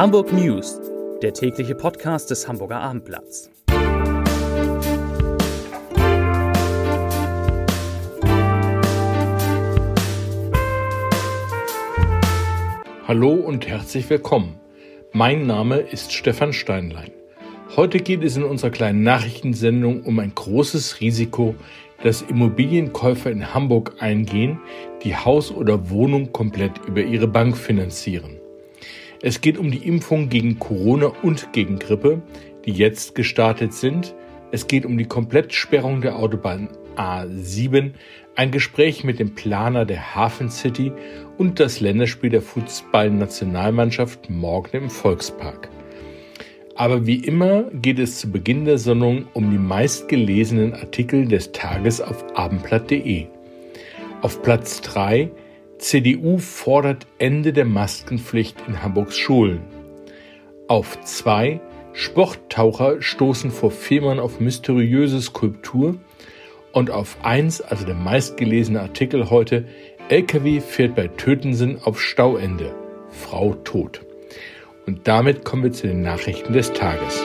Hamburg News, der tägliche Podcast des Hamburger Abendblatts. Hallo und herzlich willkommen. Mein Name ist Stefan Steinlein. Heute geht es in unserer kleinen Nachrichtensendung um ein großes Risiko, das Immobilienkäufer in Hamburg eingehen, die Haus oder Wohnung komplett über ihre Bank finanzieren. Es geht um die Impfung gegen Corona und gegen Grippe, die jetzt gestartet sind. Es geht um die Komplettsperrung der Autobahn A7, ein Gespräch mit dem Planer der Hafen City und das Länderspiel der Fußballnationalmannschaft morgen im Volkspark. Aber wie immer geht es zu Beginn der Sendung um die meistgelesenen Artikel des Tages auf abendblatt.de. Auf Platz 3 CDU fordert Ende der Maskenpflicht in Hamburgs Schulen. Auf 2 Sporttaucher stoßen vor Fehmarn auf mysteriöse Skulptur. Und auf 1, also der meistgelesene Artikel heute, LKW fährt bei Tötensen auf Stauende. Frau tot. Und damit kommen wir zu den Nachrichten des Tages.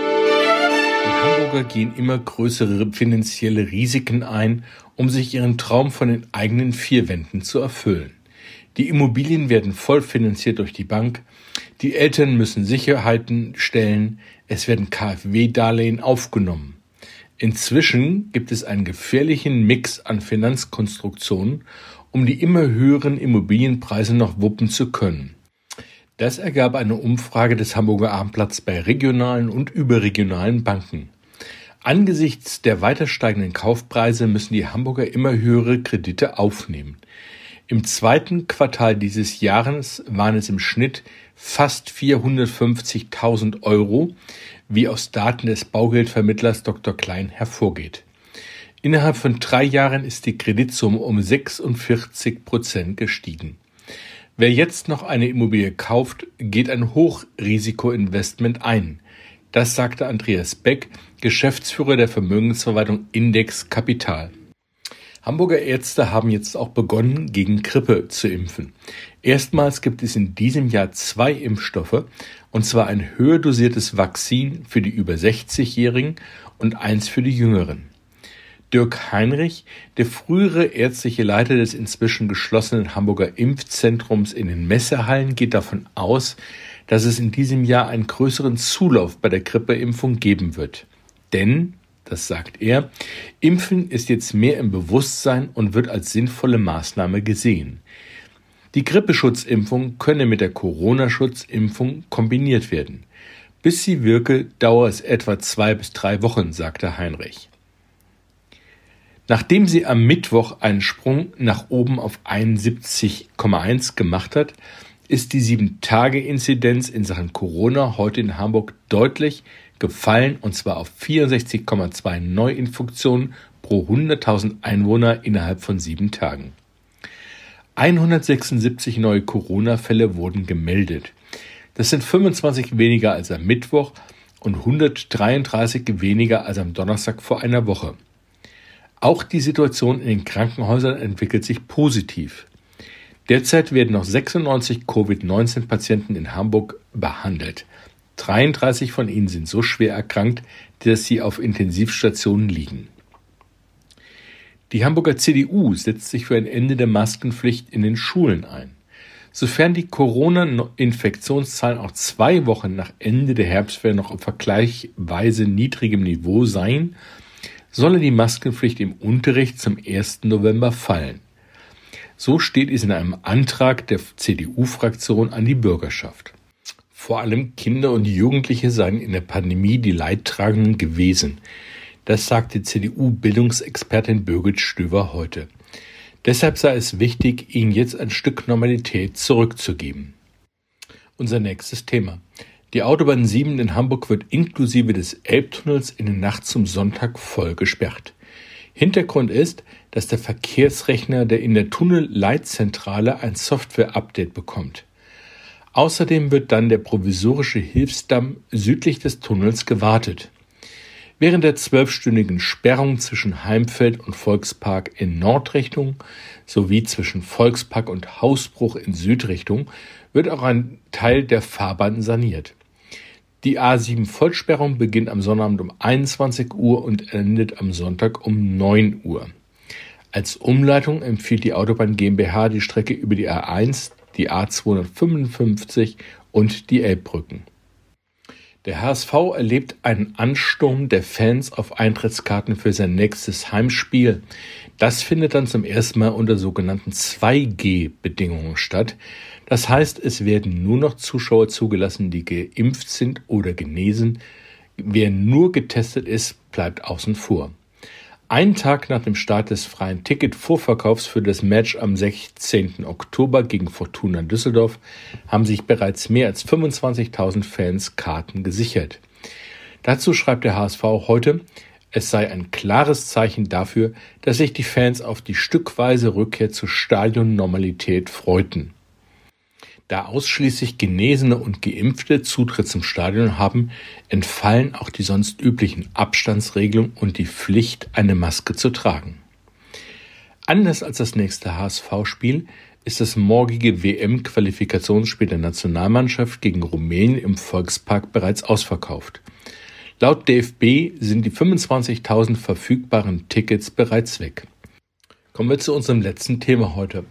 Die Hamburger gehen immer größere finanzielle Risiken ein, um sich ihren Traum von den eigenen vier Wänden zu erfüllen. Die Immobilien werden voll finanziert durch die Bank. Die Eltern müssen Sicherheiten stellen. Es werden KfW-Darlehen aufgenommen. Inzwischen gibt es einen gefährlichen Mix an Finanzkonstruktionen, um die immer höheren Immobilienpreise noch wuppen zu können. Das ergab eine Umfrage des Hamburger Abendblatts bei regionalen und überregionalen Banken. Angesichts der weiter steigenden Kaufpreise müssen die Hamburger immer höhere Kredite aufnehmen. Im zweiten Quartal dieses Jahres waren es im Schnitt fast 450.000 Euro, wie aus Daten des Baugeldvermittlers Dr. Klein hervorgeht. Innerhalb von drei Jahren ist die Kreditsumme um 46 Prozent gestiegen. Wer jetzt noch eine Immobilie kauft, geht ein Hochrisikoinvestment ein. Das sagte Andreas Beck, Geschäftsführer der Vermögensverwaltung Index Kapital. Hamburger Ärzte haben jetzt auch begonnen, gegen Grippe zu impfen. Erstmals gibt es in diesem Jahr zwei Impfstoffe, und zwar ein höher dosiertes Vakzin für die über 60-Jährigen und eins für die Jüngeren. Dirk Heinrich, der frühere ärztliche Leiter des inzwischen geschlossenen Hamburger Impfzentrums in den Messehallen, geht davon aus, dass es in diesem Jahr einen größeren Zulauf bei der Grippeimpfung geben wird. Denn, das sagt er, Impfen ist jetzt mehr im Bewusstsein und wird als sinnvolle Maßnahme gesehen. Die Grippeschutzimpfung könne mit der Corona-Schutzimpfung kombiniert werden. Bis sie wirke, dauert es etwa zwei bis drei Wochen, sagte Heinrich. Nachdem sie am Mittwoch einen Sprung nach oben auf 71,1 gemacht hat, ist die 7-Tage-Inzidenz in Sachen Corona heute in Hamburg deutlich gefallen und zwar auf 64,2 Neuinfektionen pro 100.000 Einwohner innerhalb von sieben Tagen. 176 neue Corona-Fälle wurden gemeldet. Das sind 25 weniger als am Mittwoch und 133 weniger als am Donnerstag vor einer Woche. Auch die Situation in den Krankenhäusern entwickelt sich positiv. Derzeit werden noch 96 Covid-19-Patienten in Hamburg behandelt. 33 von ihnen sind so schwer erkrankt, dass sie auf Intensivstationen liegen. Die Hamburger CDU setzt sich für ein Ende der Maskenpflicht in den Schulen ein. Sofern die Corona-Infektionszahlen auch zwei Wochen nach Ende der Herbstferien noch auf vergleichsweise niedrigem Niveau seien, solle die Maskenpflicht im Unterricht zum 1. November fallen. So steht es in einem Antrag der CDU-Fraktion an die Bürgerschaft. Vor allem Kinder und Jugendliche seien in der Pandemie die Leidtragenden gewesen. Das sagte CDU-Bildungsexpertin Birgit Stöver heute. Deshalb sei es wichtig, ihnen jetzt ein Stück Normalität zurückzugeben. Unser nächstes Thema. Die Autobahn 7 in Hamburg wird inklusive des Elbtunnels in der Nacht zum Sonntag voll gesperrt. Hintergrund ist, dass der Verkehrsrechner der in der Tunnelleitzentrale ein Software-Update bekommt. Außerdem wird dann der provisorische Hilfsdamm südlich des Tunnels gewartet. Während der zwölfstündigen Sperrung zwischen Heimfeld und Volkspark in Nordrichtung sowie zwischen Volkspark und Hausbruch in Südrichtung wird auch ein Teil der Fahrbahn saniert. Die A7 Vollsperrung beginnt am Sonnabend um 21 Uhr und endet am Sonntag um 9 Uhr. Als Umleitung empfiehlt die Autobahn GmbH die Strecke über die A1, die A255 und die Elbbrücken. Der HSV erlebt einen Ansturm der Fans auf Eintrittskarten für sein nächstes Heimspiel. Das findet dann zum ersten Mal unter sogenannten 2G-Bedingungen statt. Das heißt, es werden nur noch Zuschauer zugelassen, die geimpft sind oder genesen. Wer nur getestet ist, bleibt außen vor. Einen Tag nach dem Start des freien Ticket-Vorverkaufs für das Match am 16. Oktober gegen Fortuna Düsseldorf haben sich bereits mehr als 25.000 Fans Karten gesichert. Dazu schreibt der HSV heute, es sei ein klares Zeichen dafür, dass sich die Fans auf die stückweise Rückkehr zur Stadionnormalität freuten. Da ausschließlich Genesene und Geimpfte Zutritt zum Stadion haben, entfallen auch die sonst üblichen Abstandsregelungen und die Pflicht, eine Maske zu tragen. Anders als das nächste HSV-Spiel ist das morgige WM-Qualifikationsspiel der Nationalmannschaft gegen Rumänien im Volkspark bereits ausverkauft. Laut DFB sind die 25.000 verfügbaren Tickets bereits weg. Kommen wir zu unserem letzten Thema heute.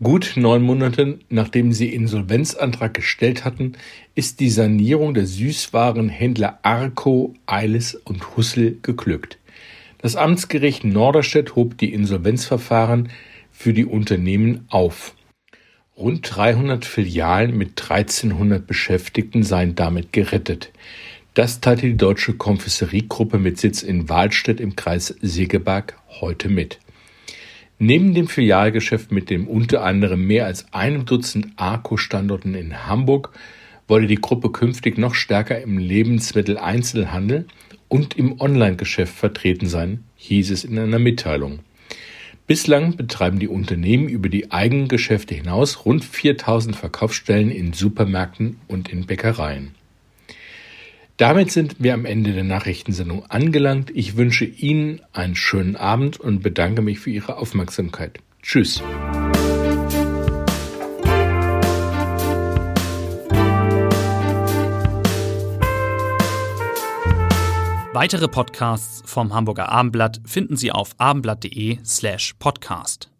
Gut neun Monate nachdem sie Insolvenzantrag gestellt hatten, ist die Sanierung der Süßwarenhändler Arco, Eiles und Hussel geglückt. Das Amtsgericht Norderstedt hob die Insolvenzverfahren für die Unternehmen auf. Rund 300 Filialen mit 1300 Beschäftigten seien damit gerettet. Das teilte die deutsche Konfessoriegruppe mit Sitz in Wahlstedt im Kreis Segeberg heute mit. Neben dem Filialgeschäft mit dem unter anderem mehr als einem Dutzend Arco-Standorten in Hamburg wolle die Gruppe künftig noch stärker im Lebensmitteleinzelhandel und im Online-Geschäft vertreten sein, hieß es in einer Mitteilung. Bislang betreiben die Unternehmen über die eigenen Geschäfte hinaus rund 4000 Verkaufsstellen in Supermärkten und in Bäckereien. Damit sind wir am Ende der Nachrichtensendung angelangt. Ich wünsche Ihnen einen schönen Abend und bedanke mich für Ihre Aufmerksamkeit. Tschüss. Weitere Podcasts vom Hamburger Abendblatt finden Sie auf abendblatt.de slash podcast.